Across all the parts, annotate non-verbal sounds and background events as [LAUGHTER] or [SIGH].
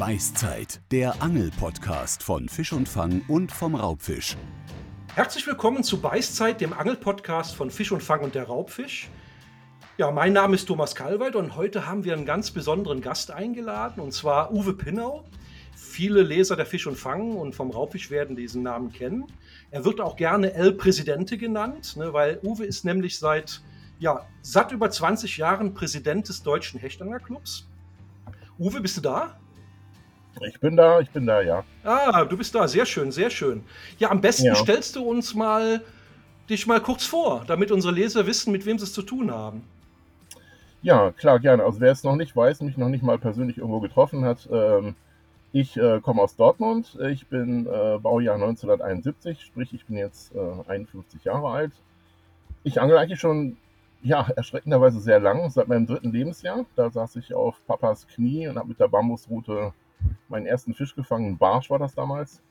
Beißzeit, der Angel-Podcast von Fisch und Fang und vom Raubfisch. Herzlich willkommen zu Beißzeit, dem Angel-Podcast von Fisch und Fang und der Raubfisch. Ja, mein Name ist Thomas Kalweit und heute haben wir einen ganz besonderen Gast eingeladen und zwar Uwe Pinnau. Viele Leser der Fisch und Fang und vom Raubfisch werden diesen Namen kennen. Er wird auch gerne El Presidente genannt, ne, weil Uwe ist nämlich seit ja, satt über 20 Jahren Präsident des Deutschen Hechtanglerclubs. Uwe, bist du da? Ich bin da, ich bin da, ja. Ah, du bist da, sehr schön, sehr schön. Ja, am besten ja. stellst du uns mal dich mal kurz vor, damit unsere Leser wissen, mit wem sie es zu tun haben. Ja, klar, gerne. Also wer es noch nicht weiß, mich noch nicht mal persönlich irgendwo getroffen hat, ähm, ich äh, komme aus Dortmund. Ich bin äh, Baujahr 1971, sprich ich bin jetzt äh, 51 Jahre alt. Ich angel eigentlich schon ja, erschreckenderweise sehr lang, seit meinem dritten Lebensjahr. Da saß ich auf Papas Knie und habe mit der Bambusroute meinen ersten Fisch gefangen. Barsch war das damals.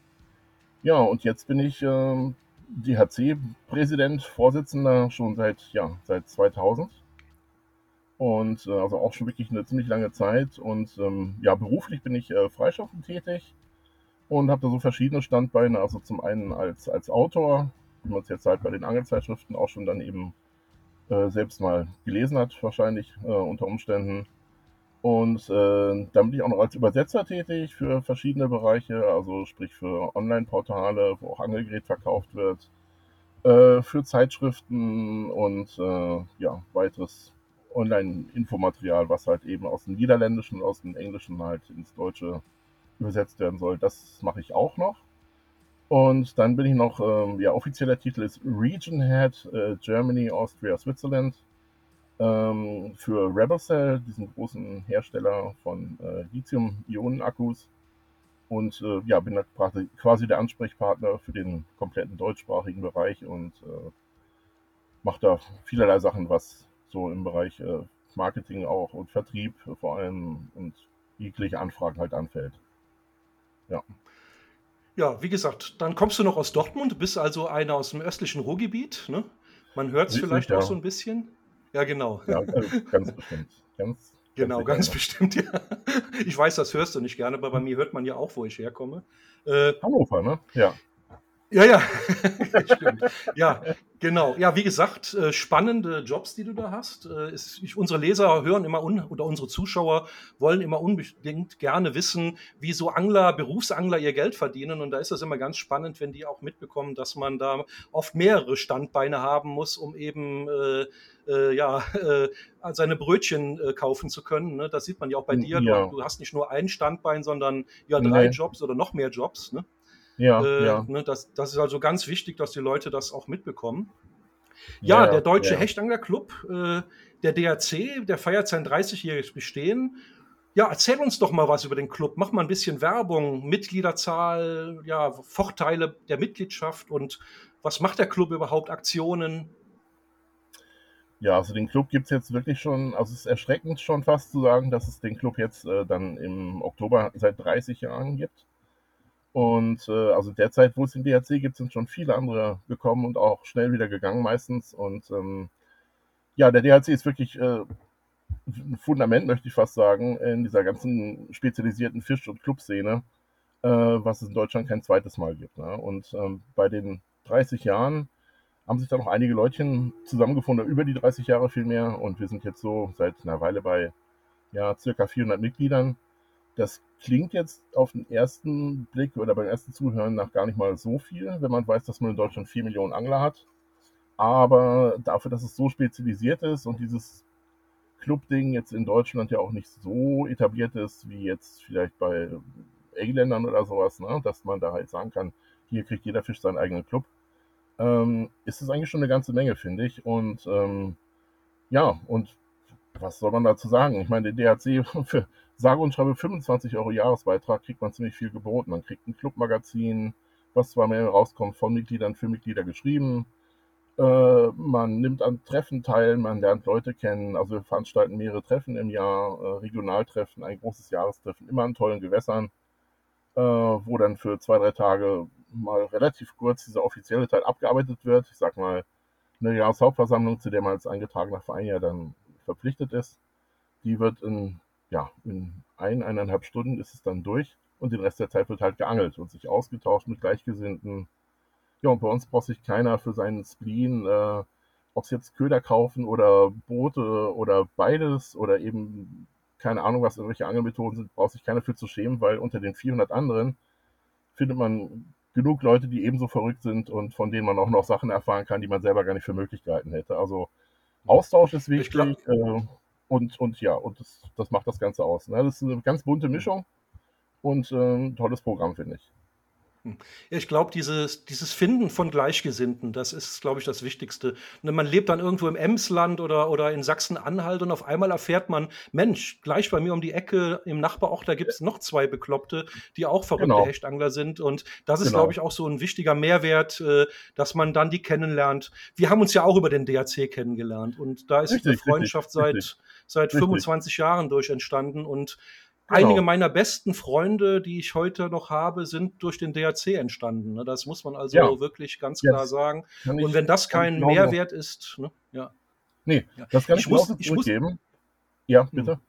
Ja, und jetzt bin ich äh, DHC-Präsident, Vorsitzender schon seit, ja, seit 2000. Und äh, also auch schon wirklich eine ziemlich lange Zeit. Und ähm, ja, beruflich bin ich äh, freischaffend tätig und habe da so verschiedene Standbeine. Also zum einen als, als Autor, wie man es jetzt halt bei den Angelzeitschriften auch schon dann eben äh, selbst mal gelesen hat, wahrscheinlich äh, unter Umständen. Und äh, dann bin ich auch noch als Übersetzer tätig für verschiedene Bereiche, also sprich für Online-Portale, wo auch Angelgerät verkauft wird, äh, für Zeitschriften und äh, ja, weiteres Online-Infomaterial, was halt eben aus dem Niederländischen und aus dem Englischen halt ins Deutsche übersetzt werden soll. Das mache ich auch noch. Und dann bin ich noch, ähm, ja, offizieller Titel ist Region Head äh, Germany, Austria, Switzerland ähm, für Rebelcell, diesen großen Hersteller von äh, Lithium-Ionen-Akkus. Und äh, ja, bin da quasi der Ansprechpartner für den kompletten deutschsprachigen Bereich und äh, mache da vielerlei Sachen, was so im Bereich äh, Marketing auch und Vertrieb vor allem und jegliche Anfragen halt anfällt. Ja. Ja, wie gesagt, dann kommst du noch aus Dortmund, bist also einer aus dem östlichen Ruhrgebiet. Ne? Man hört es vielleicht ja. auch so ein bisschen. Ja, genau. Ja, ganz bestimmt. Ganz, genau, ganz, bestimmt, [LAUGHS] ja. Ich weiß, das hörst du nicht gerne, aber bei mir hört man ja auch, wo ich herkomme. Äh, Hannover, ne? Ja. Ja, ja, [LAUGHS] stimmt. Ja, genau. Ja, wie gesagt, äh, spannende Jobs, die du da hast. Äh, unsere Leser hören immer un oder unsere Zuschauer wollen immer unbedingt gerne wissen, wie so Angler, Berufsangler ihr Geld verdienen. Und da ist das immer ganz spannend, wenn die auch mitbekommen, dass man da oft mehrere Standbeine haben muss, um eben äh, äh, ja, [LAUGHS] äh, seine Brötchen äh, kaufen zu können. Ne? Das sieht man ja auch bei dir. Ja. Du, du, hast nicht nur ein Standbein, sondern ja drei nee. Jobs oder noch mehr Jobs. Ne? Ja, äh, ja. Ne, das, das, ist also ganz wichtig, dass die Leute das auch mitbekommen. Ja, ja der Deutsche ja. Hechtangler-Club, äh, der DRC, der feiert sein 30-jähriges Bestehen. Ja, erzähl uns doch mal was über den Club. Mach mal ein bisschen Werbung, Mitgliederzahl, ja, Vorteile der Mitgliedschaft und was macht der Club überhaupt, Aktionen? Ja, also den Club gibt es jetzt wirklich schon, also es ist erschreckend schon fast zu sagen, dass es den Club jetzt äh, dann im Oktober seit 30 Jahren gibt. Und äh, also derzeit, wo es den DHC gibt, sind schon viele andere gekommen und auch schnell wieder gegangen meistens. Und ähm, ja, der DHC ist wirklich äh, ein Fundament, möchte ich fast sagen, in dieser ganzen spezialisierten Fisch- und Clubszene, äh, was es in Deutschland kein zweites Mal gibt. Ne? Und ähm, bei den 30 Jahren haben sich da noch einige Leutchen zusammengefunden, über die 30 Jahre vielmehr. Und wir sind jetzt so seit einer Weile bei ja, circa 400 Mitgliedern. Das klingt jetzt auf den ersten Blick oder beim ersten Zuhören nach gar nicht mal so viel, wenn man weiß, dass man in Deutschland 4 Millionen Angler hat. Aber dafür, dass es so spezialisiert ist und dieses Club-Ding jetzt in Deutschland ja auch nicht so etabliert ist, wie jetzt vielleicht bei Engländern oder sowas, ne? dass man da halt sagen kann, hier kriegt jeder Fisch seinen eigenen Club, ähm, ist es eigentlich schon eine ganze Menge, finde ich. Und ähm, ja, und was soll man dazu sagen? Ich meine, der DHC [LAUGHS] für sage und schreibe 25 Euro Jahresbeitrag kriegt man ziemlich viel geboten. Man kriegt ein Clubmagazin, was zwar mehr rauskommt, von Mitgliedern für Mitglieder geschrieben. Äh, man nimmt an Treffen teil, man lernt Leute kennen. Also wir veranstalten mehrere Treffen im Jahr, äh, Regionaltreffen, ein großes Jahrestreffen, immer an tollen Gewässern, äh, wo dann für zwei, drei Tage mal relativ kurz dieser offizielle Teil abgearbeitet wird. Ich sag mal, eine Jahreshauptversammlung, zu der man als eingetragener Verein ja dann verpflichtet ist. Die wird in ja, in ein, eineinhalb Stunden ist es dann durch und den Rest der Zeit wird halt geangelt und sich ausgetauscht mit Gleichgesinnten. Ja, und bei uns braucht sich keiner für seinen Spleen, äh, ob es jetzt Köder kaufen oder Boote oder beides oder eben keine Ahnung, was irgendwelche Angelmethoden sind, braucht sich keiner für zu schämen, weil unter den 400 anderen findet man genug Leute, die ebenso verrückt sind und von denen man auch noch Sachen erfahren kann, die man selber gar nicht für möglich gehalten hätte. Also Austausch ist wichtig äh, und, und ja, und das, das macht das Ganze aus. Ne? Das ist eine ganz bunte Mischung und äh, ein tolles Programm, finde ich. Hm. Ich glaube, dieses, dieses Finden von Gleichgesinnten, das ist, glaube ich, das Wichtigste. Ne, man lebt dann irgendwo im Emsland oder, oder in Sachsen-Anhalt und auf einmal erfährt man, Mensch, gleich bei mir um die Ecke im Nachbarort, da gibt es noch zwei Bekloppte, die auch verrückte genau. Hechtangler sind. Und das ist, genau. glaube ich, auch so ein wichtiger Mehrwert, äh, dass man dann die kennenlernt. Wir haben uns ja auch über den DAC kennengelernt und da ist richtig, eine Freundschaft richtig, seit, seit 25 Jahren durch entstanden und Genau. Einige meiner besten Freunde, die ich heute noch habe, sind durch den DAC entstanden. Ne? Das muss man also ja. wirklich ganz klar Jetzt sagen. Und wenn das kein Mehrwert ist, ne? ja. Nee, das kann ich, ich muss, ich muss, Ja, hm. bitte.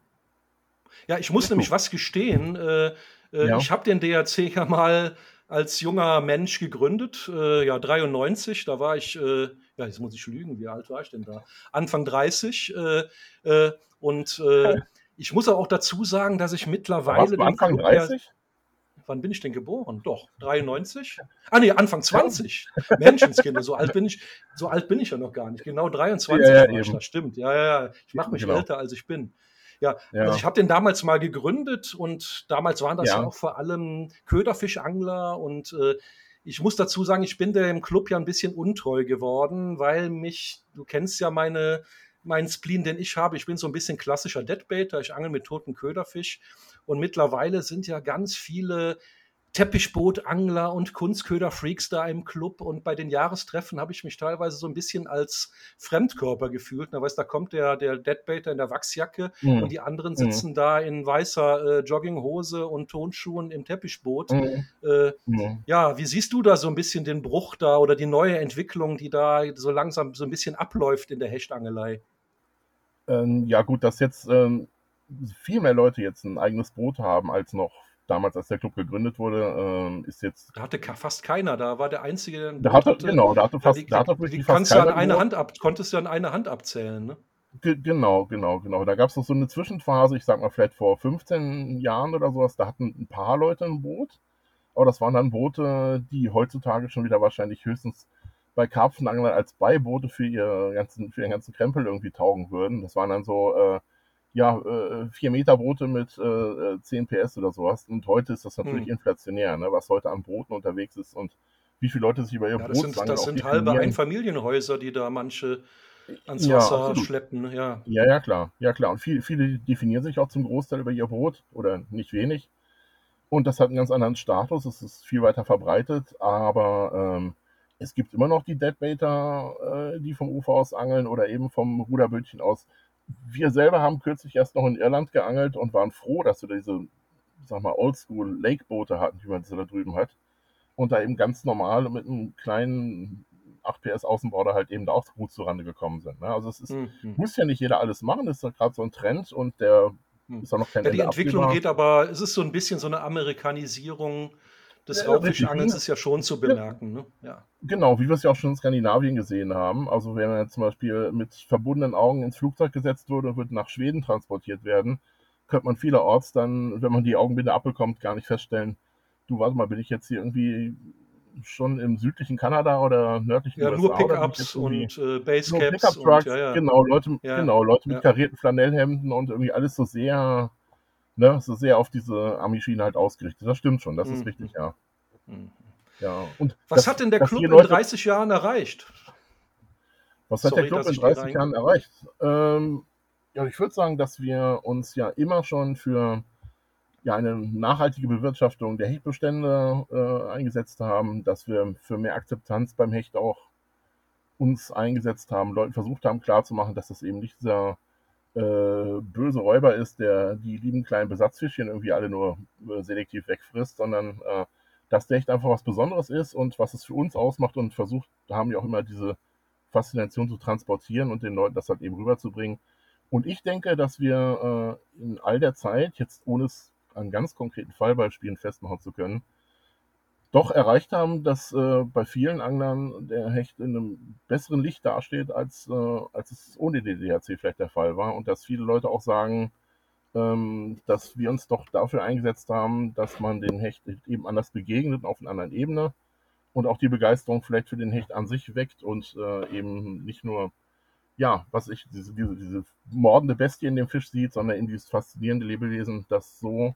Ja, ich muss nämlich was gestehen. Äh, äh, ja. Ich habe den DAC ja mal als junger Mensch gegründet, äh, ja 93, da war ich, äh, ja jetzt muss ich lügen, wie alt war ich denn da? Anfang 30 äh, äh, und ich muss auch dazu sagen, dass ich mittlerweile. Warst Anfang Club 30? Ja, wann bin ich denn geboren? Doch, 93? Ah, nee, Anfang 20. Ja. Menschenskinder, so alt bin ich, so alt bin ich ja noch gar nicht. Genau 23 ja, ja, war ich, das stimmt. Ja, ja, ja. Ich mache mich genau. älter, als ich bin. Ja, ja. Also ich habe den damals mal gegründet und damals waren das ja, auch vor allem Köderfischangler und äh, ich muss dazu sagen, ich bin dem Club ja ein bisschen untreu geworden, weil mich, du kennst ja meine mein Spleen, den ich habe. Ich bin so ein bisschen klassischer Deadbaiter. Ich angel mit toten Köderfisch. Und mittlerweile sind ja ganz viele Teppichbootangler und Kunstköder-Freaks da im Club und bei den Jahrestreffen habe ich mich teilweise so ein bisschen als Fremdkörper gefühlt. Da weißt, da kommt der, der Deadbaiter in der Wachsjacke mhm. und die anderen hm. sitzen mhm. da in weißer äh, Jogginghose und Tonschuhen im Teppichboot. Mhm. Äh, hm. ja, wie siehst du da so ein bisschen den Bruch da oder die neue Entwicklung, die da so langsam so ein bisschen abläuft in der Hechtangelei? Ähm, ja, gut, dass jetzt ähm, viel mehr Leute jetzt ein eigenes Boot haben als noch damals, als der Club gegründet wurde, ähm, ist jetzt. Da hatte fast keiner, da war der einzige, der. Da hatte, hatte, genau, da hatte fast. Die, da hatte die, die kannst du an eine Hand ab, konntest du an eine Hand abzählen, ne? Genau, genau, genau. Da gab es noch so eine Zwischenphase, ich sag mal vielleicht vor 15 Jahren oder sowas, da hatten ein paar Leute ein Boot. Aber das waren dann Boote, die heutzutage schon wieder wahrscheinlich höchstens bei Karpfenanglern als Beiboote für, ihr ganzen, für ihren ganzen Krempel irgendwie taugen würden. Das waren dann so äh, ja, äh, 4 Meter Boote mit äh, 10 äh, PS oder sowas. Und heute ist das natürlich hm. inflationär, ne, was heute an Booten unterwegs ist und wie viele Leute sich über ihr ja, Boot Das sind, das sind halbe Einfamilienhäuser, die da manche ans Wasser ja, schleppen. Ja. ja, ja, klar. Ja, klar. Und viel, viele definieren sich auch zum Großteil über ihr Boot oder nicht wenig. Und das hat einen ganz anderen Status. Es ist viel weiter verbreitet, aber ähm, es gibt immer noch die Deadbaiter, äh, die vom Ufer aus angeln oder eben vom Ruderbötchen aus wir selber haben kürzlich erst noch in Irland geangelt und waren froh, dass wir diese, sag mal, Oldschool Lake-Boote hatten, wie man da drüben hat. Und da eben ganz normal mit einem kleinen 8 PS Außenborder halt eben da auch gut zurande gekommen sind. Ne? Also es ist, mhm. muss ja nicht jeder alles machen, das ist gerade so ein Trend und der mhm. ist auch noch kein ja, Die Ende Entwicklung abgemacht. geht aber, es ist so ein bisschen so eine Amerikanisierung des ja, Raubfischangelns ist ja schon zu bemerken. Ne? Ja. Genau, wie wir es ja auch schon in Skandinavien gesehen haben. Also wenn man zum Beispiel mit verbundenen Augen ins Flugzeug gesetzt wurde und wird nach Schweden transportiert werden, könnte man vielerorts dann, wenn man die Augenbinde abbekommt, gar nicht feststellen, du warte mal, bin ich jetzt hier irgendwie schon im südlichen Kanada oder nördlichen ja, USA? Nur Pickups und äh, Basecaps. Pickup-Trucks, ja, ja. genau, Leute, genau, Leute mit karierten Flanellhemden und irgendwie alles so sehr ne, so sehr auf diese Ami-Schiene halt ausgerichtet. Das stimmt schon, das ist mhm. richtig, ja. Mhm. ja. Und was das, hat denn der Club in 30 Jahren erreicht? Was hat Sorry, der Club in 30 Jahren erreicht? Ähm, ja, ich würde sagen, dass wir uns ja immer schon für ja, eine nachhaltige Bewirtschaftung der Hechtbestände äh, eingesetzt haben, dass wir für mehr Akzeptanz beim Hecht auch uns eingesetzt haben, Leuten versucht haben klarzumachen, dass das eben nicht dieser äh, böse Räuber ist, der die lieben kleinen Besatzfischchen irgendwie alle nur äh, selektiv wegfrisst, sondern äh, dass der echt einfach was Besonderes ist und was es für uns ausmacht und versucht, da haben wir auch immer diese Faszination zu transportieren und den Leuten das halt eben rüberzubringen, Und ich denke, dass wir äh, in all der Zeit, jetzt ohne es an ganz konkreten Fallbeispielen festmachen zu können, doch erreicht haben, dass äh, bei vielen Anglern der Hecht in einem besseren Licht dasteht, als, äh, als es ohne die DHC vielleicht der Fall war. Und dass viele Leute auch sagen, ähm, dass wir uns doch dafür eingesetzt haben, dass man den Hecht eben anders begegnet, auf einer anderen Ebene. Und auch die Begeisterung vielleicht für den Hecht an sich weckt und äh, eben nicht nur, ja, was ich, diese, diese, diese mordende Bestie in dem Fisch sieht, sondern in dieses faszinierende Lebewesen, das so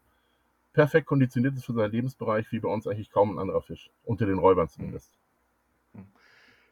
perfekt konditioniert ist für seinen Lebensbereich, wie bei uns eigentlich kaum ein anderer Fisch. Unter den Räubern zumindest.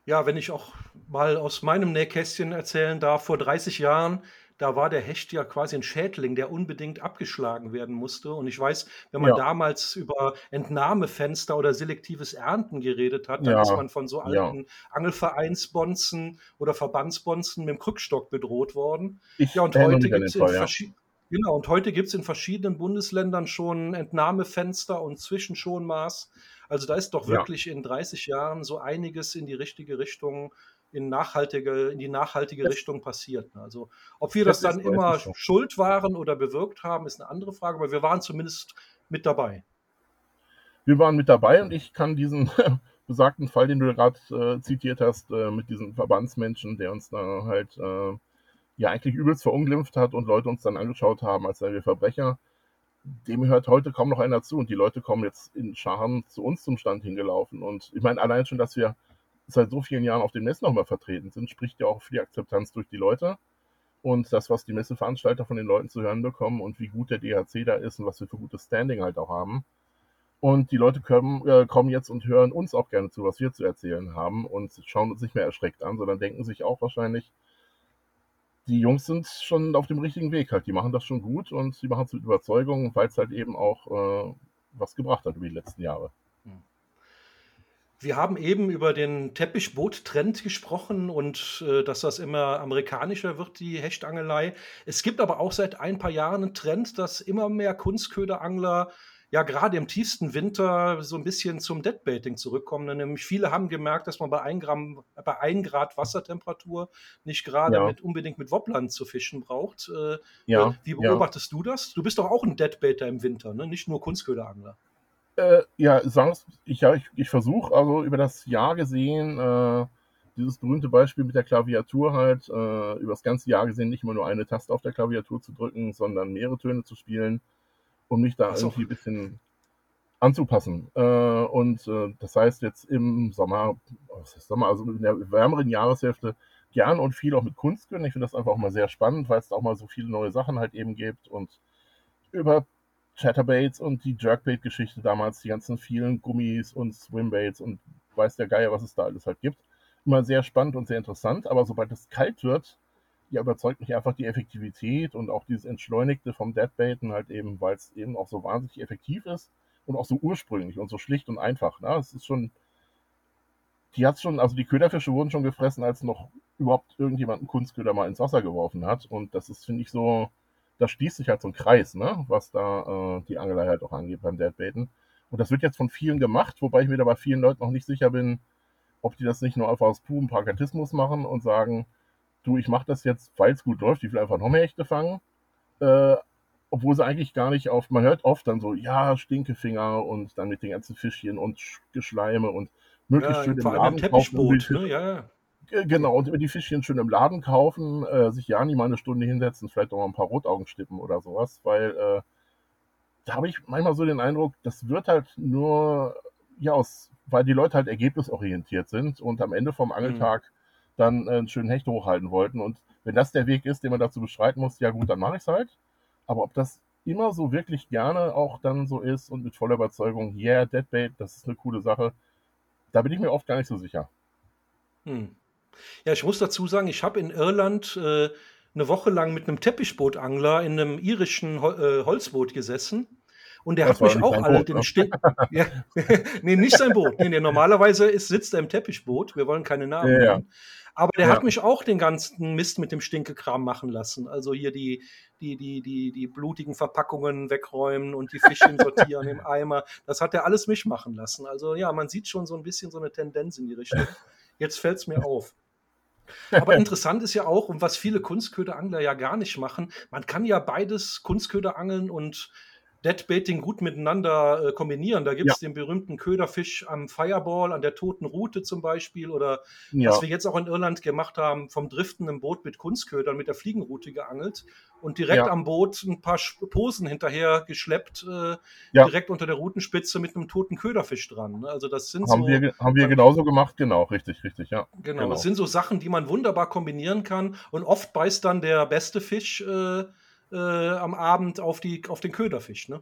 Ja, wenn ich auch mal aus meinem Nähkästchen erzählen darf, vor 30 Jahren, da war der Hecht ja quasi ein Schädling, der unbedingt abgeschlagen werden musste. Und ich weiß, wenn man Ja, damals über Entnahmefenster oder selektives Ernten geredet hat, dann ist ja, man von so ja. alten Angelvereinsbonzen oder Verbandsbonzen mit dem Krückstock bedroht worden. Ich Ja, und heute gibt es in ja. verschiedenen Genau, und heute gibt es in verschiedenen Bundesländern schon Entnahmefenster und Zwischenschonmaß. Also da ist doch Ja, wirklich in 30 Jahren so einiges in die richtige Richtung, in nachhaltige, in die nachhaltige das, Richtung passiert. ne? Also ob wir das das dann immer so. schuld waren oder bewirkt haben, ist eine andere Frage, aber wir waren zumindest mit dabei. Wir waren mit dabei und ich kann diesen [LAUGHS] besagten Fall, den du gerade äh, zitiert hast, äh, mit diesem Verbandsmenschen, der uns da halt äh, ja eigentlich übelst verunglimpft hat und Leute uns dann angeschaut haben, als wären wir Verbrecher, dem hört heute kaum noch einer zu und die Leute kommen jetzt in Scharen zu uns zum Stand hingelaufen. Und ich meine, allein schon, dass wir seit so vielen Jahren auf den Messen nochmal vertreten sind, spricht ja auch für die Akzeptanz durch die Leute und das, was die Messeveranstalter von den Leuten zu hören bekommen und wie gut der DHC da ist und was wir für gutes Standing halt auch haben. Und die Leute kommen, äh, kommen jetzt und hören uns auch gerne zu, was wir zu erzählen haben und schauen uns nicht mehr erschreckt an, sondern denken sich auch wahrscheinlich, die Jungs sind schon auf dem richtigen Weg halt. Die machen das schon gut und sie machen es mit Überzeugung, weil es halt eben auch äh, was gebracht hat über die letzten Jahre. Wir haben eben über den Teppichboot-Trend gesprochen und äh, dass das immer amerikanischer wird, die Hechtangelei. Es gibt aber auch seit ein paar Jahren einen Trend, dass immer mehr Kunstköderangler ja gerade im tiefsten Winter so ein bisschen zum Deadbaiting zurückkommen. Nämlich viele haben gemerkt, dass man bei 1 Gramm, bei 1 Grad Wassertemperatur nicht gerade Ja, mit, unbedingt mit Wobblern zu fischen braucht. Äh, äh, ja, wie ja. beobachtest du das? Du bist doch auch ein Deadbaiter im Winter, ne? Nicht nur Kunstköderangler. Äh, ja, sagen ich, ja, ich, ich versuche also über das Jahr gesehen, äh, dieses berühmte Beispiel mit der Klaviatur halt, äh, über das ganze Jahr gesehen nicht immer nur eine Taste auf der Klaviatur zu drücken, sondern mehrere Töne zu spielen, um mich da so. irgendwie ein bisschen anzupassen. Äh, und äh, das heißt jetzt im Sommer, was heißt Sommer, also in der wärmeren Jahreshälfte gern und viel auch mit Kunstkönnen. Ich finde das einfach auch mal sehr spannend, weil es da auch mal so viele neue Sachen halt eben gibt und über Chatterbaits und die Jerkbait-Geschichte damals, die ganzen vielen Gummis und Swimbaits und weiß der Geier, was es da alles halt gibt. Immer sehr spannend und sehr interessant, aber sobald es kalt wird, ja, überzeugt mich einfach die Effektivität und auch dieses Entschleunigte vom Deadbaiten halt eben, weil es eben auch so wahnsinnig effektiv ist und auch so ursprünglich und so schlicht und einfach. Ne? Es ist schon, die hat schon, also die Köderfische wurden schon gefressen, als noch überhaupt irgendjemand einen Kunstköder mal ins Wasser geworfen hat. Und das ist, finde ich, so, da schließt sich halt so ein Kreis, ne? was da äh, die Angelei halt auch angeht beim Deadbaiten. Und das wird jetzt von vielen gemacht, wobei ich mir da bei vielen Leuten noch nicht sicher bin, ob die das nicht nur einfach aus purem Pragmatismus machen und sagen, du, ich mache das jetzt, weil es gut läuft, ich will einfach noch mehr Hechte fangen. Äh, obwohl sie eigentlich gar nicht auf, man hört oft dann so, ja, Stinkefinger und dann mit den ganzen Fischchen und Sch- Geschleime und möglichst Ja, schön im Laden kaufen. Teppichboot, Fisch- ne? Ja, ja. Genau, und die Fischchen schön im Laden kaufen, äh, sich ja nie mal eine Stunde hinsetzen, vielleicht auch mal ein paar Rotaugen stippen oder sowas, weil äh, da habe ich manchmal so den Eindruck, das wird halt nur, ja, aus, weil die Leute halt ergebnisorientiert sind und am Ende vom Mhm. Dann äh, einen schönen Hecht hochhalten wollten. Und wenn das der Weg ist, den man dazu beschreiten muss, ja gut, dann mache ich es halt. Aber ob das immer so wirklich gerne auch dann so ist und mit voller Überzeugung, yeah, Deadbait, das ist eine coole Sache, da bin ich mir oft gar nicht so sicher. Hm. Ja, ich muss dazu sagen, ich habe in Irland äh, eine Woche lang mit einem Teppichbootangler in einem irischen Hol äh, Holzboot gesessen. Und der Das hat mich auch alle Boot, den ne? Stink. [LAUGHS] Ja. [LAUGHS] nee, nicht sein Boot. Nee, nee, normalerweise ist, sitzt er im Teppichboot. Wir wollen keine Namen Ja, ja. nennen. Aber der hat mich auch den ganzen Mist mit dem Stinkekram machen lassen. Also hier die, die, die, die, die blutigen Verpackungen wegräumen und die Fischchen [LAUGHS] sortieren im Eimer. Das hat er alles mich machen lassen. Also ja, man sieht schon so ein bisschen so eine Tendenz in die Richtung. Jetzt fällt es mir auf. Aber interessant ist ja auch, und was viele Kunstköderangler ja gar nicht machen, man kann ja beides Kunstköderangeln und Deadbaiting gut miteinander äh, kombinieren. Da gibt es ja. den berühmten Köderfisch am Fireball, an der toten Route zum Beispiel, oder ja. was wir jetzt auch in Irland gemacht haben, vom Driften im Boot mit Kunstködern, mit der Fliegenroute geangelt und direkt ja. am Boot ein paar Posen hinterher geschleppt, äh, direkt unter der Routenspitze mit einem toten Köderfisch dran. Also das sind haben so. Wir, haben wir genauso gemacht, genau, richtig, richtig, ja. Genau, genau, das sind so Sachen, die man wunderbar kombinieren kann und oft beißt dann der beste Fisch. Äh, äh, am Abend auf, die, auf den Köderfisch, ne?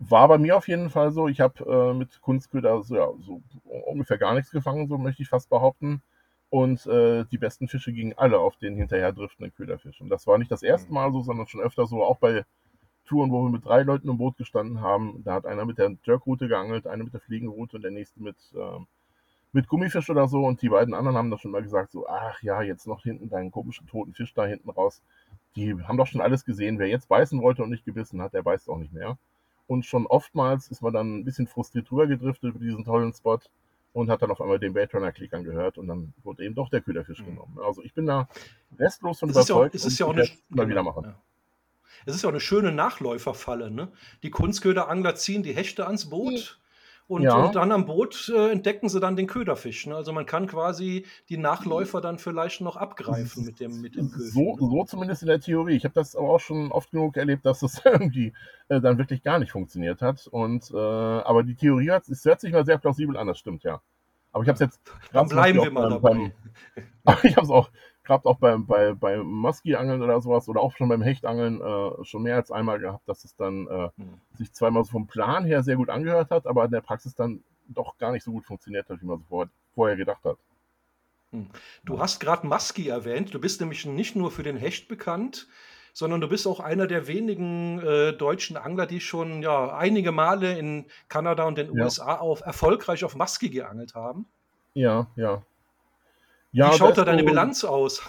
War bei mir auf jeden Fall so. Ich habe äh, mit Kunstköder so, ja, so ungefähr gar nichts gefangen, so möchte ich fast behaupten. Und äh, die besten Fische gingen alle auf den hinterher driftenden Köderfisch. Und das war nicht das erste Mal so, sondern schon öfter so, auch bei Touren, wo wir mit drei Leuten im Boot gestanden haben. Da hat einer mit der Jerkroute geangelt, einer mit der Fliegenroute und der nächste mit, äh, mit Gummifisch oder so. Und die beiden anderen haben da schon mal gesagt, so, ach ja, jetzt noch hinten deinen komischen toten Fisch da hinten raus die haben doch schon alles gesehen. Wer jetzt beißen wollte und nicht gebissen hat, der beißt auch nicht mehr. Und schon oftmals ist man dann ein bisschen frustriert drüber gedriftet über diesen tollen Spot und hat dann auf einmal den Baitrunner-Klick angehört und dann wurde eben doch der Köderfisch mhm. genommen. Also ich bin da restlos von überzeugt. Ja, es ist ja auch eine, mal wieder machen. Ja. Es ist ja auch eine schöne Nachläuferfalle. Ne? Die Kunstköderangler ziehen die Hechte ans Boot und, ja. und dann am Boot äh, entdecken sie dann den Köderfisch. Ne? Also man kann quasi die Nachläufer dann vielleicht noch abgreifen mit dem, mit dem Köder. So, so zumindest in der Theorie. Ich habe das aber auch schon oft genug erlebt, dass das [LAUGHS] irgendwie äh, dann wirklich gar nicht funktioniert hat. Und, äh, aber die Theorie hat, es hört sich mal sehr plausibel an, das stimmt ja. Aber ich habe es jetzt. Dann bleiben wir mal dabei. Beim, [LAUGHS] ich habe es auch gerade auch beim, bei, bei Musky-Angeln oder sowas oder auch schon beim Hechtangeln äh, schon mehr als einmal gehabt, dass es dann äh, mhm. sich zweimal so vom Plan her sehr gut angehört hat, aber in der Praxis dann doch gar nicht so gut funktioniert hat, wie man so vor, vorher gedacht hat. Hm. Du hast gerade Musky erwähnt. Du bist nämlich nicht nur für den Hecht bekannt, sondern du bist auch einer der wenigen äh, deutschen Angler, die schon ja einige Male in Kanada und den ja. USA auf, erfolgreich auf Musky geangelt haben. Ja, ja. Ja, Wie schaut da deine Bilanz aus?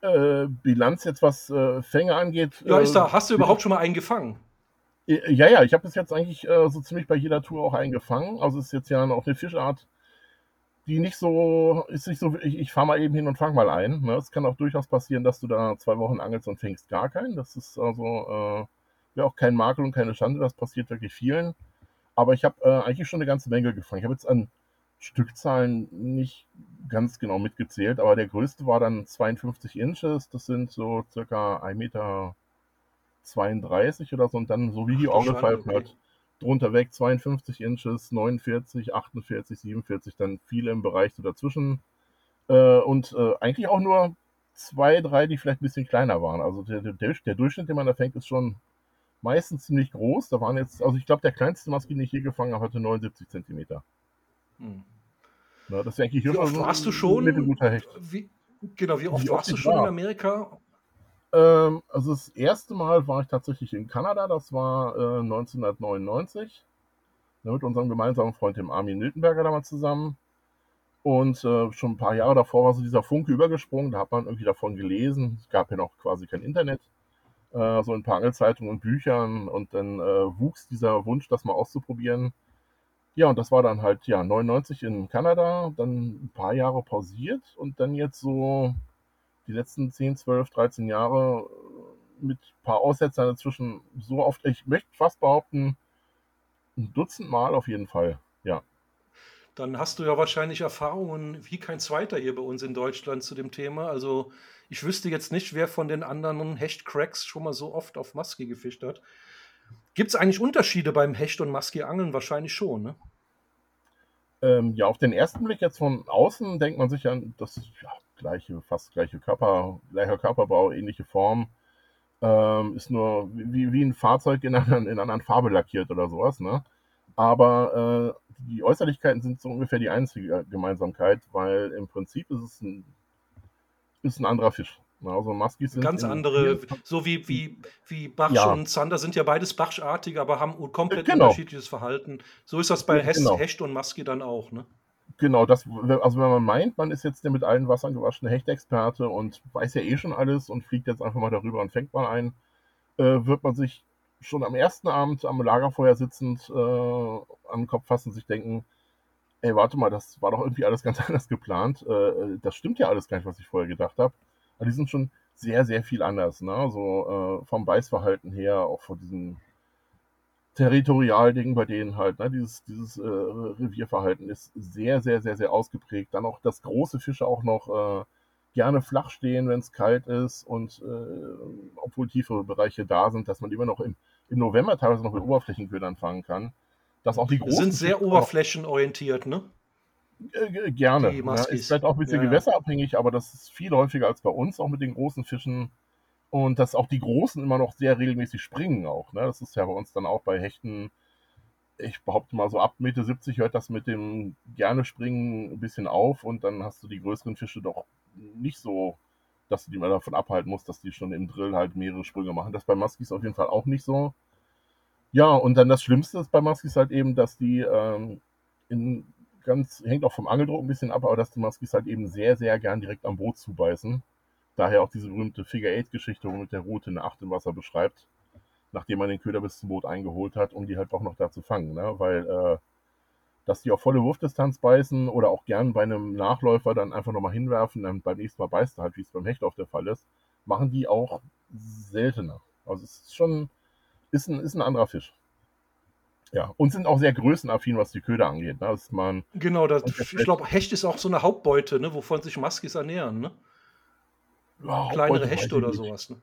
Äh, Bilanz jetzt, was äh, Fänge angeht. Ja, ist da, äh, hast du überhaupt schon mal einen gefangen? Ja, ja, ich habe bis jetzt eigentlich äh, so ziemlich bei jeder Tour auch einen gefangen. Also ist jetzt ja auch eine Fischart, die nicht so, ist nicht so, ich, ich fahre mal eben hin und fange mal ein. Ne? Es kann auch durchaus passieren, dass du da zwei Wochen angelst und fängst gar keinen. Das ist also äh, ja auch kein Makel und keine Schande, das passiert wirklich vielen. Aber ich habe äh, eigentlich schon eine ganze Menge gefangen. Ich habe jetzt an Stückzahlen nicht ganz genau mitgezählt, aber der größte war dann 52 Inches, das sind so circa 1,32 Meter oder so und dann so wie die Orgelpfeifen halt drunter weg 52 Inches, 49, 48, 47, dann viele im Bereich so dazwischen äh, und äh, eigentlich auch nur zwei, drei, die vielleicht ein bisschen kleiner waren. Also der, der, der Durchschnitt, den man da fängt, ist schon meistens ziemlich groß. Da waren jetzt, also ich glaube, der kleinste Maske, den ich hier gefangen habe, hatte 79 Zentimeter. Hm. Na, das ist eigentlich wie oft warst du schon? Wie, genau, wie oft wie warst du schon war. in Amerika? Ähm, also das erste Mal war ich tatsächlich in Kanada, das war äh, 1999. mit unserem gemeinsamen Freund, dem Armin Miltenberger, damals zusammen. Und äh, schon ein paar Jahre davor war so dieser Funke übergesprungen, da hat man irgendwie davon gelesen. Es gab ja noch quasi kein Internet, äh, so ein paar Angelzeitungen und Büchern. Und dann äh, wuchs dieser Wunsch, das mal auszuprobieren. Ja, und das war dann halt, ja, 99 in Kanada, dann ein paar Jahre pausiert und dann jetzt so die letzten 10, 12, 13 Jahre äh, mit ein paar Aussetzern dazwischen so oft, ich möchte fast behaupten, ein Dutzend Mal auf jeden Fall, ja. Dann hast du ja wahrscheinlich Erfahrungen wie kein zweiter hier bei uns in Deutschland zu dem Thema. Also ich wüsste jetzt nicht, wer von den anderen Hecht-Cracks schon mal so oft auf Maske gefischt hat. Gibt es eigentlich Unterschiede beim Hecht- und Maski-Angeln? Wahrscheinlich schon, ne? Ähm, ja, auf den ersten Blick jetzt von außen denkt man sich an das ja, gleiche, fast gleiche Körper, gleicher Körperbau, ähnliche Form. Ähm, ist nur wie, wie ein Fahrzeug in einer, in einer Farbe lackiert oder sowas, ne? Aber äh, die Äußerlichkeiten sind so ungefähr die einzige Gemeinsamkeit, weil im Prinzip ist es ein, ist ein anderer Fisch. Also Muskies sind ganz andere, so wie, wie, wie Bachsch ja. und Zander sind ja beides Bachschartige, aber haben komplett genau. unterschiedliches Verhalten. So ist das bei Hecht, genau. Hecht und Musky dann auch, ne? Genau, das, also wenn man meint, man ist jetzt der mit allen Wassern gewaschene Hechtexperte und weiß ja eh schon alles und fliegt jetzt einfach mal darüber und fängt mal ein, äh, wird man sich schon am ersten Abend am Lagerfeuer sitzend äh, an den Kopf fassen und sich denken, ey, warte mal, das war doch irgendwie alles ganz [LAUGHS] anders geplant. Äh, das stimmt ja alles gar nicht, was ich vorher gedacht habe. Aber die sind schon sehr, sehr viel anders. Ne? So äh, vom Beißverhalten her, auch von diesem Territorialding bei denen halt. Ne? Dieses, dieses äh, Revierverhalten ist sehr, sehr, sehr, sehr ausgeprägt. Dann auch, dass große Fische auch noch äh, gerne flach stehen, wenn es kalt ist und äh, obwohl tiefere Bereiche da sind, dass man immer noch im, im November teilweise noch mit Oberflächenködern fangen kann. Dass auch die großen sind sehr Fische oberflächenorientiert, ne? Äh, gerne. Ja, ist vielleicht auch ein bisschen ja, gewässerabhängig, aber das ist viel häufiger als bei uns, auch mit den großen Fischen. Und dass auch die Großen immer noch sehr regelmäßig springen auch. Ne? Das ist ja bei uns dann auch bei Hechten, ich behaupte mal so ab Mitte 70 hört das mit dem gerne springen ein bisschen auf und dann hast du die größeren Fische doch nicht so, dass du die mal davon abhalten musst, dass die schon im Drill halt mehrere Sprünge machen. Das bei Muskies auf jeden Fall auch nicht so. Ja, und dann das Schlimmste ist bei Muskies halt eben, dass die ähm, in ganz, hängt auch vom Angeldruck ein bisschen ab, aber dass die Muskies halt eben sehr, sehr gern direkt am Boot zubeißen. Daher auch diese berühmte Figure-Eight-Geschichte, wo mit der Route eine Acht im Wasser beschreibt, nachdem man den Köder bis zum Boot eingeholt hat, um die halt auch noch da zu fangen. Ne? Weil, äh, dass die auf volle Wurfdistanz beißen oder auch gern bei einem Nachläufer dann einfach nochmal hinwerfen, dann beim nächsten Mal beißt er halt, wie es beim Hecht auf der Fall ist, machen die auch seltener. Also es ist schon, ist ein, ist ein anderer Fisch. Ja, und sind auch sehr größenaffin, was die Köder angeht. Ne? Das man, genau, das, ich glaube, Hecht ist auch so eine Hauptbeute, ne? wovon sich Muskis ernähren. Ne? Ja, Kleinere Hechte oder sowas. Ne?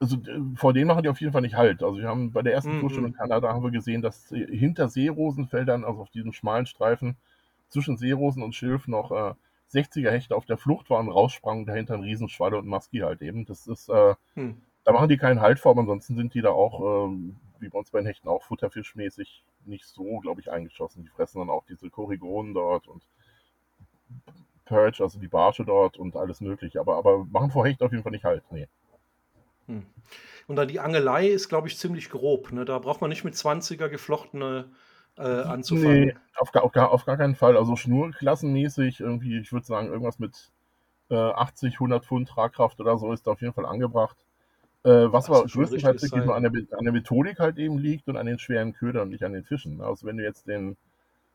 Also vor denen machen die auf jeden Fall nicht halt. Also wir haben bei der ersten mhm. in Kanada haben wir gesehen, dass hinter Seerosenfeldern, also auf diesem schmalen Streifen zwischen Seerosen und Schilf noch äh, 60er Hechte auf der Flucht waren, raussprangen, dahinter ein Riesenschwalle und Musky halt eben. Das ist, äh, hm. da machen die keinen Halt vor, aber ansonsten sind die da auch, äh, wie bei uns bei den Hechten, auch futterfischmäßig nicht so, glaube ich, eingeschossen. Die fressen dann auch diese Korrigonen dort und Perch, also die Barsche dort und alles mögliche. Aber, aber machen vor Hecht auf jeden Fall nicht halt, nee. Hm. Und dann die Angelei ist, glaube ich, ziemlich grob. Ne? Da braucht man nicht mit 20er geflochtene äh, anzufangen. Nee, auf, auf, gar, auf gar keinen Fall. Also schnurklassenmäßig irgendwie, ich würde sagen, irgendwas mit äh, 80, 100 Pfund Tragkraft oder so ist da auf jeden Fall angebracht. Äh, was aber größtenteils wirklich nur an der, an der Methodik halt eben liegt und an den schweren Ködern, nicht an den Fischen. Also wenn du jetzt den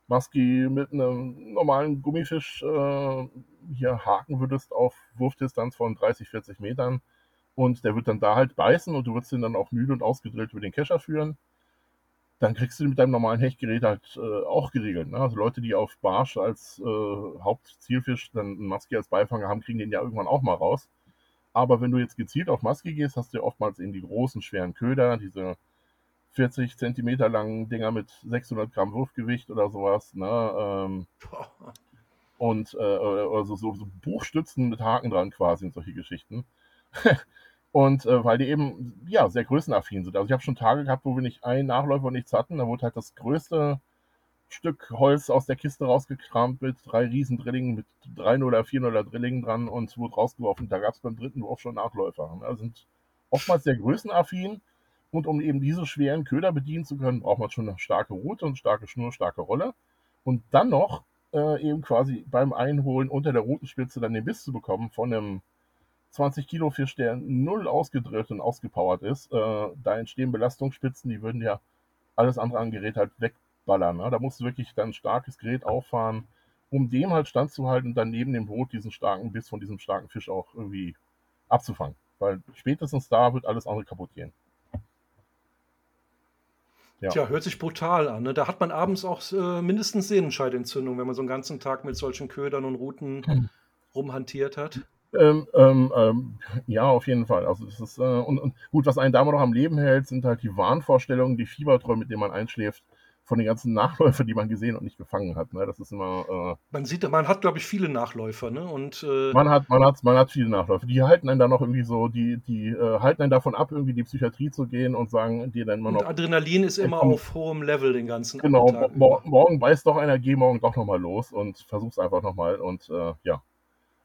Musky mit einem normalen Gummifisch äh, hier haken würdest auf Wurfdistanz von 30, 40 Metern und der wird dann da halt beißen und du würdest ihn dann auch müde und ausgedrillt über den Kescher führen, dann kriegst du den mit deinem normalen Hechtgerät halt äh, auch geregelt. Ne? Also Leute, die auf Barsch als äh, Hauptzielfisch dann einen Musky als Beifanger haben, kriegen den ja irgendwann auch mal raus. Aber wenn du jetzt gezielt auf Musky gehst, hast du ja oftmals eben die großen, schweren Köder, diese 40 Zentimeter langen Dinger mit 600 Gramm Wurfgewicht oder sowas. Ne? Ähm, und äh, also so, so, Buchstützen mit Haken dran quasi und solche Geschichten. [LAUGHS] und äh, weil die eben ja sehr größenaffin sind. Also ich habe schon Tage gehabt, wo wir nicht einen Nachläufer und nichts hatten. Da wurde halt das größte Stück Holz aus der Kiste rausgekramt mit drei Riesendrillingen, mit drei oder vier oder Drillingen dran und wurde rausgeworfen. Da gab es beim dritten Wurf schon Nachläufer. Also sind oftmals sehr größenaffin und um eben diese schweren Köder bedienen zu können, braucht man schon eine starke Rute und starke Schnur, starke Rolle. Und dann noch äh, eben quasi beim Einholen unter der Rutenspitze dann den Biss zu bekommen von einem 20 Kilo Fisch, der null ausgedrillt und ausgepowert ist. Äh, da entstehen Belastungsspitzen, die würden ja alles andere an Gerät halt wegballern. Ne? Da musst du wirklich dann ein starkes Gerät auffahren, um dem halt standzuhalten und dann neben dem Boot diesen starken Biss von diesem starken Fisch auch irgendwie abzufangen. Weil spätestens da wird alles andere kaputt gehen. Ja. Tja, hört sich brutal an. Ne? Da hat man abends auch äh, mindestens Sehnenscheidentzündung, wenn man so einen ganzen Tag mit solchen Ködern und Routen hm. rumhantiert hat. Ähm, ähm, ähm, ja, auf jeden Fall. Also das ist, äh, und, und, gut, was einen da noch am Leben hält, sind halt die Wahnvorstellungen, die Fieberträume, mit denen man einschläft von den ganzen [LAUGHS] Nachläufern, die man gesehen und nicht gefangen hat. Ne? Das ist immer. Äh, man sieht, man hat, glaube ich, viele Nachläufer, ne? Und äh, man hat, man hat, man hat viele Nachläufer. Die halten einen dann noch irgendwie so, die, die äh, halten einen davon ab, irgendwie in die Psychiatrie zu gehen und sagen dir dann immer noch. Adrenalin ist immer komm, auf hohem Level den ganzen Genau, Tag mo morgen weiß doch einer, geh morgen doch nochmal los und versuch's einfach nochmal und äh, ja.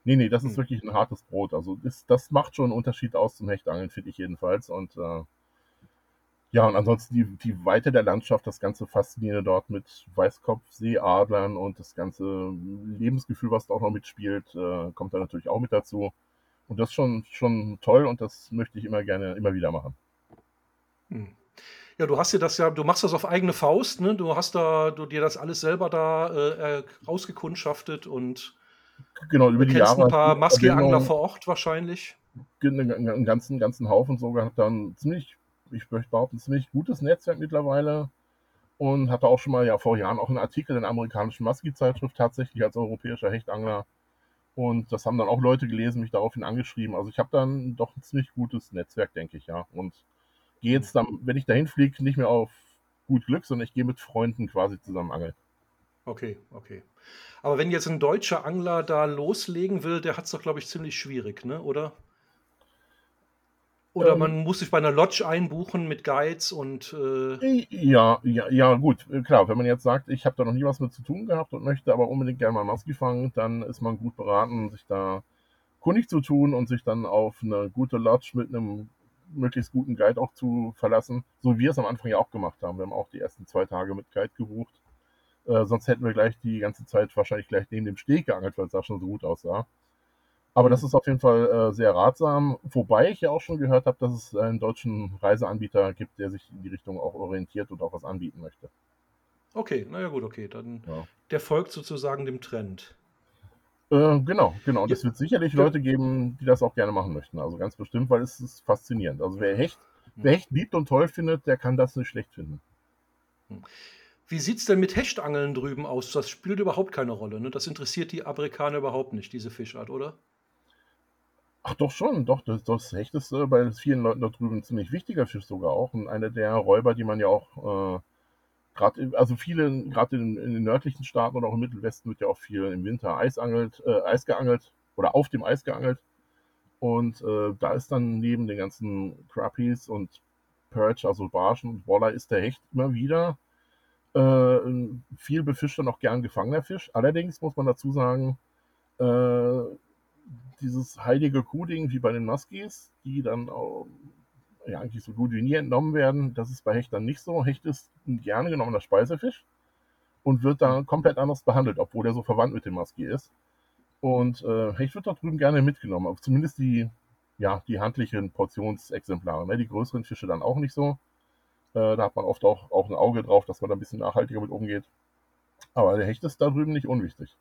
Nee, nee, das ist hm. wirklich ein hartes Brot. Also das, das macht schon einen Unterschied aus zum Hechtangeln, finde ich jedenfalls. Und äh, ja, und ansonsten die, die Weite der Landschaft, das ganze Faszinierende dort mit Weißkopf, Seeadlern und das ganze Lebensgefühl, was da auch noch mitspielt, äh, kommt da natürlich auch mit dazu. Und das ist schon, schon toll und das möchte ich immer gerne, immer wieder machen. Hm. Ja, du hast dir das ja, du machst das auf eigene Faust, ne? Du hast da, du dir das alles selber da äh, äh rausgekundschaftet und genau über die Jahre ein paar Maski-Angler vor Ort wahrscheinlich. einen ganzen, ganzen Haufen so gehabt, dann ziemlich, ich möchte behaupten, ziemlich gutes Netzwerk mittlerweile und hatte auch schon mal ja vor Jahren auch einen Artikel in der amerikanischen Maski-Zeitschrift tatsächlich als europäischer Hechtangler. Und das haben dann auch Leute gelesen, mich daraufhin angeschrieben. Also ich habe dann doch ein ziemlich gutes Netzwerk, denke ich, ja. Und gehe jetzt dann, wenn ich dahin fliege, nicht mehr auf gut Glück, sondern ich gehe mit Freunden quasi zusammen angeln. Okay, okay. Aber wenn jetzt ein deutscher Angler da loslegen will, der hat es doch, glaube ich, ziemlich schwierig, ne? oder? Oder ähm, man muss sich bei einer Lodge einbuchen mit Guides und. Äh ja, ja, ja, gut, klar. Wenn man jetzt sagt, ich habe da noch nie was mit zu tun gehabt und möchte aber unbedingt gerne mal Maski fangen, dann ist man gut beraten, sich da kundig zu tun und sich dann auf eine gute Lodge mit einem möglichst guten Guide auch zu verlassen. So wie wir es am Anfang ja auch gemacht haben. Wir haben auch die ersten zwei Tage mit Guide gebucht. Äh, sonst hätten wir gleich die ganze Zeit wahrscheinlich gleich neben dem Steg geangelt, weil es da schon so gut aussah. Aber das ist auf jeden Fall äh, sehr ratsam. Wobei ich ja auch schon gehört habe, dass es einen deutschen Reiseanbieter gibt, der sich in die Richtung auch orientiert und auch was anbieten möchte. Okay, naja gut, okay. Dann ja. der folgt sozusagen dem Trend. Äh, genau, genau. Und ja. es wird sicherlich Leute geben, die das auch gerne machen möchten. Also ganz bestimmt, weil es ist faszinierend. Also wer Hecht, hm. wer Hecht liebt und toll findet, der kann das nicht schlecht finden. Hm. Wie sieht es denn mit Hechtangeln drüben aus? Das spielt überhaupt keine Rolle. Ne? Das interessiert die Amerikaner überhaupt nicht, diese Fischart, oder? Ach doch schon, doch, das, das Hecht ist äh, bei vielen Leuten da drüben ein ziemlich wichtiger Fisch sogar auch. Und einer der Räuber, die man ja auch äh, gerade, also viele, gerade in, in, den nördlichen Staaten oder auch im Mittelwesten wird ja auch viel im Winter Eis angelt, äh, Eis geangelt oder auf dem Eis geangelt. Und äh, da ist dann neben den ganzen Crappies und Perch, also Barschen und Waller, ist der Hecht immer wieder äh, viel befischter, noch gern gefangener Fisch. Allerdings muss man dazu sagen, äh, dieses heilige Kuhding wie bei den Muskies, die dann auch, ja, eigentlich so gut wie nie entnommen werden, das ist bei Hecht dann nicht so. Hecht ist ein gerne genommener Speisefisch und wird da komplett anders behandelt, obwohl er so verwandt mit dem Muskie ist. Und äh, Hecht wird da drüben gerne mitgenommen, aber zumindest die, ja, die handlichen Portionsexemplare. Ne? Die größeren Fische dann auch nicht so. Äh, da hat man oft auch, auch ein Auge drauf, dass man da ein bisschen nachhaltiger mit umgeht. Aber der Hecht ist da drüben nicht unwichtig.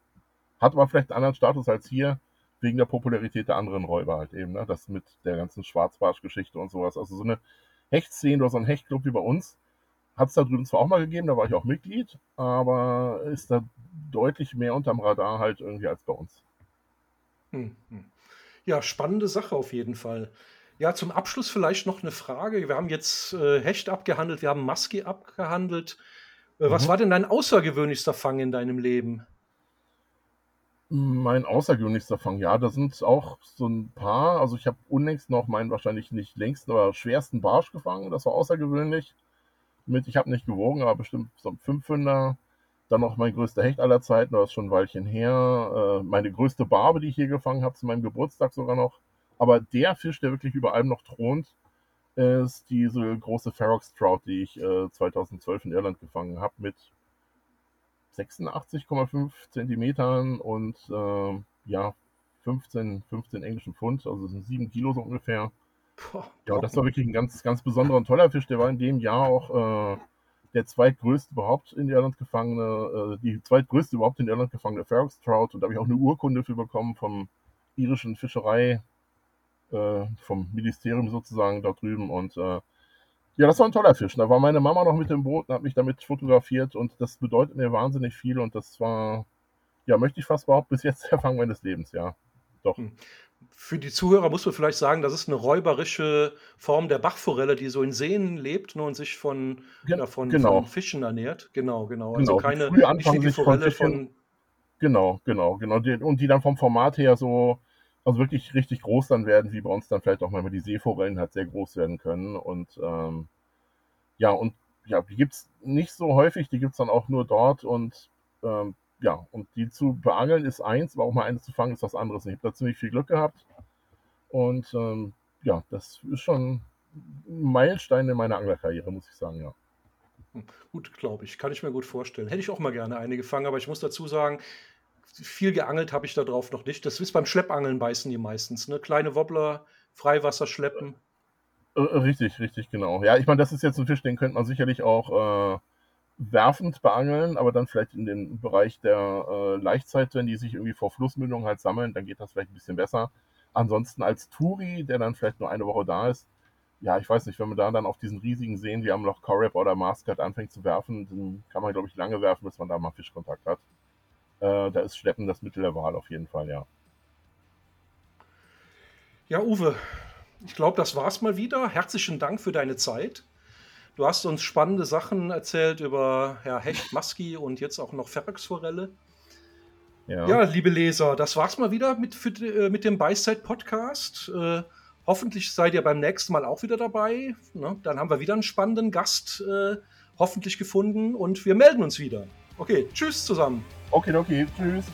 Hat aber vielleicht einen anderen Status als hier, wegen der Popularität der anderen Räuber halt eben, ne? Das mit der ganzen Schwarzbarsch-Geschichte und sowas. Also so eine Hechtszene oder so ein Hechtclub wie bei uns hat es da drüben zwar auch mal gegeben, da war ich auch Mitglied, aber ist da deutlich mehr unterm Radar halt irgendwie als bei uns. Hm, hm. Ja, spannende Sache auf jeden Fall. Ja, zum Abschluss vielleicht noch eine Frage. Wir haben jetzt äh, Hecht abgehandelt, wir haben Maski abgehandelt. Äh, was mhm. war denn dein außergewöhnlichster Fang in deinem Leben? Mein außergewöhnlichster Fang, ja, da sind auch so ein paar. Also ich habe unlängst noch meinen wahrscheinlich nicht längsten, aber schwersten Barsch gefangen. Das war außergewöhnlich. Mit, ich habe nicht gewogen, aber bestimmt so ein Fünfhünder. Dann noch mein größter Hecht aller Zeiten, das ist schon ein Weilchen her. Äh, meine größte Barbe, die ich hier gefangen habe, zu meinem Geburtstag sogar noch. Aber der Fisch, der wirklich über allem noch thront, ist diese große Ferox Trout, die ich äh, 2012 in Irland gefangen habe, mit 86,5 Zentimetern und äh, ja, 15, 15 englischen Pfund, also sind 7 Kilo so ungefähr. Ja, das war wirklich ein ganz, ganz besonderer und toller Fisch. Der war in dem Jahr auch äh, der zweitgrößte überhaupt in Irland gefangene, äh, die zweitgrößte überhaupt in Irland gefangene Ferox Trout. Und da habe ich auch eine Urkunde für bekommen vom irischen Fischerei, äh, vom Ministerium sozusagen da drüben. Und äh, ja, das war ein toller Fisch. Da war meine Mama noch mit dem Boot und hat mich damit fotografiert und das bedeutet mir wahnsinnig viel und das war, ja, möchte ich fast behaupten, [LAUGHS] bis jetzt der Fang meines Lebens, ja. Doch. Hm. Für die Zuhörer muss man vielleicht sagen, das ist eine räuberische Form der Bachforelle, die so in Seen lebt ne, und sich von, ja, von, genau. von Fischen ernährt. Genau, genau. Also genau. keine richtige Forelle von, von. Genau, genau, genau. Und die dann vom Format her so also wirklich richtig groß dann werden, wie bei uns dann vielleicht auch mal die Seeforellen halt sehr groß werden können. Und ähm, ja, und ja, die gibt es nicht so häufig, die gibt es dann auch nur dort und ähm, ja, und die zu beangeln ist eins, aber auch mal eine zu fangen ist was anderes. Ich habe da ziemlich viel Glück gehabt. Und ähm, ja, das ist schon ein Meilenstein in meiner Anglerkarriere, muss ich sagen, ja. Gut, glaube ich. Kann ich mir gut vorstellen. Hätte ich auch mal gerne eine gefangen, aber ich muss dazu sagen, viel geangelt habe ich da drauf noch nicht. Das ist beim Schleppangeln beißen die meistens. Ne? Kleine Wobbler, Freiwasser schleppen. Äh, richtig, richtig, genau. Ja, ich meine, das ist jetzt ein Fisch, den könnte man sicherlich auch äh, werfend beangeln, aber dann vielleicht in dem Bereich der äh, Laichzeit, wenn die sich irgendwie vor Flussmündungen halt sammeln, dann geht das vielleicht ein bisschen besser. Ansonsten als Touri, der dann vielleicht nur eine Woche da ist, ja, ich weiß nicht, wenn man da dann auf diesen riesigen Seen wie am Loch Corrib oder Maskat anfängt zu werfen, dann kann man, glaube ich, lange werfen, bis man da mal Fischkontakt hat. Äh, da ist Schleppen das Mittel der Wahl auf jeden Fall, ja. Ja, Uwe, ich glaube, das war's mal wieder. Herzlichen Dank für deine Zeit. Du hast uns spannende Sachen erzählt über ja, Hecht, Maski und jetzt auch noch Ferrexforelle. Ja. ja, liebe Leser, das war's mal wieder mit, für, äh, mit dem Beiside-Podcast. Äh, hoffentlich seid ihr beim nächsten Mal auch wieder dabei. Ne? Dann haben wir wieder einen spannenden Gast äh, hoffentlich gefunden und wir melden uns wieder. Okay, tschüss zusammen. Okay, okay, tschüss.